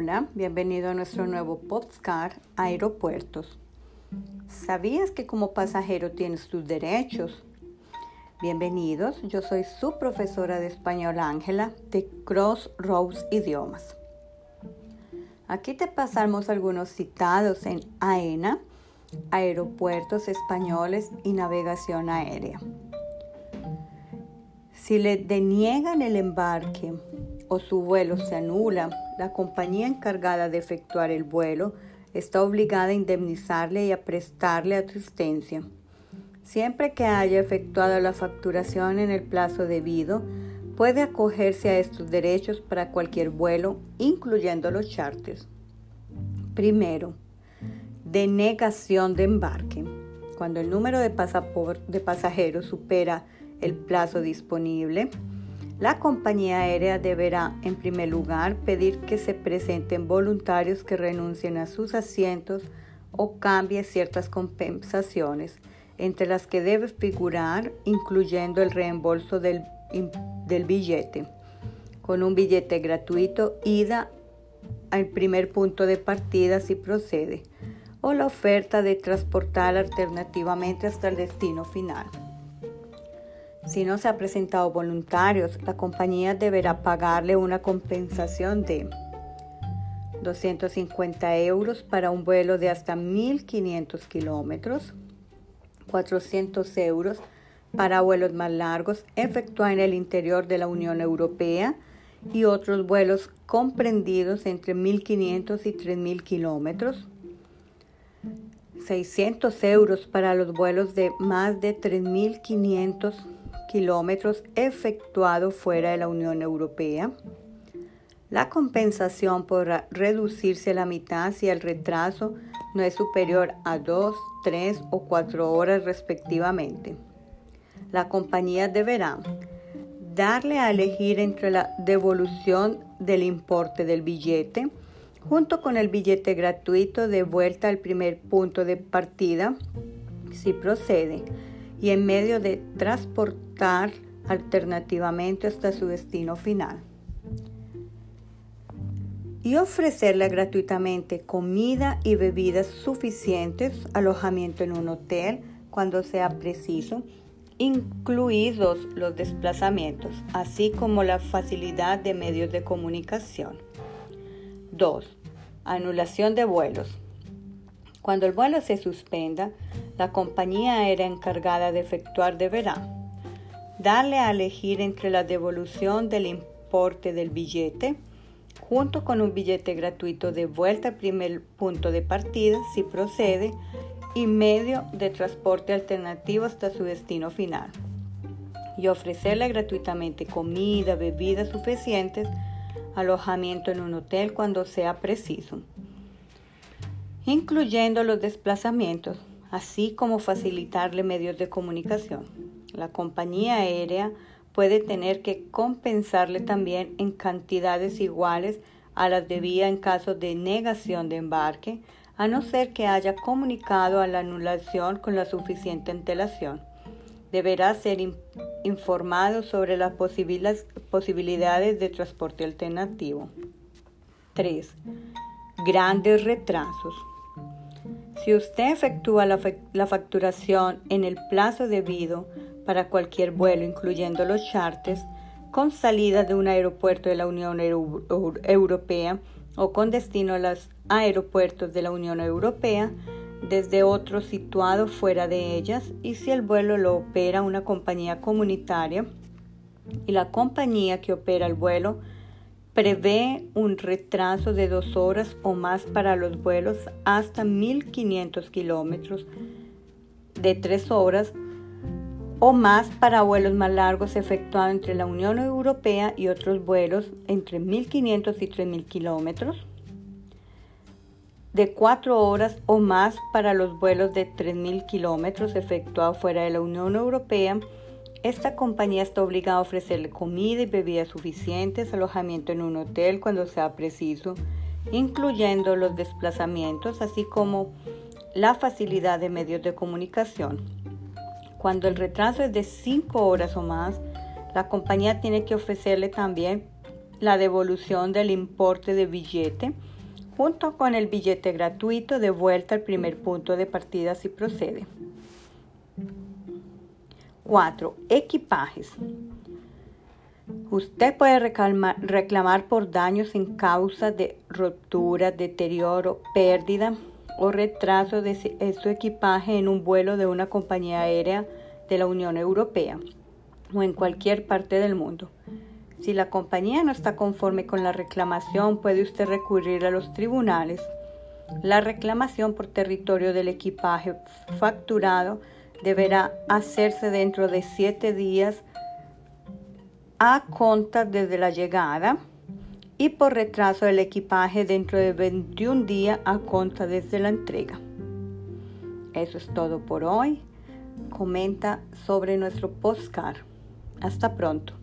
Hola, bienvenido a nuestro nuevo podcast Aeropuertos. ¿Sabías que como pasajero tienes tus derechos? Bienvenidos, yo soy su profesora de español Ángela de Crossroads Idiomas. Aquí te pasamos algunos citados en AENA, Aeropuertos Españoles y Navegación Aérea. Si le deniegan el embarque o su vuelo se anula, la compañía encargada de efectuar el vuelo está obligada a indemnizarle y a prestarle asistencia. Siempre que haya efectuado la facturación en el plazo debido, puede acogerse a estos derechos para cualquier vuelo, incluyendo los charters. Primero, denegación de embarque. Cuando el número de, de pasajeros supera el plazo disponible, la compañía aérea deberá, en primer lugar, pedir que se presenten voluntarios que renuncien a sus asientos o cambie ciertas compensaciones, entre las que debe figurar incluyendo el reembolso del, del billete, con un billete gratuito ida al primer punto de partida si procede, o la oferta de transportar alternativamente hasta el destino final. Si no se ha presentado voluntarios, la compañía deberá pagarle una compensación de 250 euros para un vuelo de hasta 1.500 kilómetros, 400 euros para vuelos más largos efectuados en el interior de la Unión Europea y otros vuelos comprendidos entre 1.500 y 3.000 kilómetros, 600 euros para los vuelos de más de 3.500 kilómetros efectuado fuera de la Unión Europea. La compensación podrá reducirse a la mitad si el retraso no es superior a 2, 3 o 4 horas respectivamente. La compañía deberá darle a elegir entre la devolución del importe del billete junto con el billete gratuito de vuelta al primer punto de partida si procede y en medio de transportar alternativamente hasta su destino final. Y ofrecerle gratuitamente comida y bebidas suficientes, alojamiento en un hotel cuando sea preciso, incluidos los desplazamientos, así como la facilidad de medios de comunicación. 2. Anulación de vuelos. Cuando el vuelo se suspenda, la compañía aérea encargada de efectuar deberá darle a elegir entre la devolución del importe del billete junto con un billete gratuito de vuelta al primer punto de partida si procede y medio de transporte alternativo hasta su destino final y ofrecerle gratuitamente comida, bebidas suficientes, alojamiento en un hotel cuando sea preciso incluyendo los desplazamientos, así como facilitarle medios de comunicación. La compañía aérea puede tener que compensarle también en cantidades iguales a las debía en caso de negación de embarque, a no ser que haya comunicado a la anulación con la suficiente antelación. Deberá ser informado sobre las posibilidades de transporte alternativo. 3. Grandes retrasos. Si usted efectúa la, facturación en el plazo debido para cualquier vuelo, incluyendo los charters, con salida de un aeropuerto de la Unión Europea o con destino a los aeropuertos de la Unión Europea, desde otro situado fuera de ellas, y si el vuelo lo opera una compañía comunitaria y la compañía que opera el vuelo Prevé un retraso de dos horas o más para los vuelos hasta 1.500 kilómetros, de tres horas o más para vuelos más largos efectuados entre la Unión Europea y otros vuelos entre 1.500 y 3.000 kilómetros, de cuatro horas o más para los vuelos de 3.000 kilómetros efectuados fuera de la Unión Europea esta compañía está obligada a ofrecerle comida y bebidas suficientes, alojamiento en un hotel cuando sea preciso, incluyendo los desplazamientos, así como la facilidad de medios de comunicación. Cuando el retraso es de 5 horas o más, la compañía tiene que ofrecerle también la devolución del importe de billete junto con el billete gratuito de vuelta al primer punto de partida si procede. 4. Equipajes. Usted puede reclamar, por daños sin causa de ruptura, deterioro, pérdida o retraso de su equipaje en un vuelo de una compañía aérea de la Unión Europea o en cualquier parte del mundo. Si la compañía no está conforme con la reclamación, puede usted recurrir a los tribunales. La reclamación por territorio del equipaje facturado deberá hacerse dentro de siete días a conta desde la llegada y por retraso del equipaje dentro de 21 días a conta desde la entrega. Eso es todo por hoy. Comenta sobre nuestro postcard. Hasta pronto.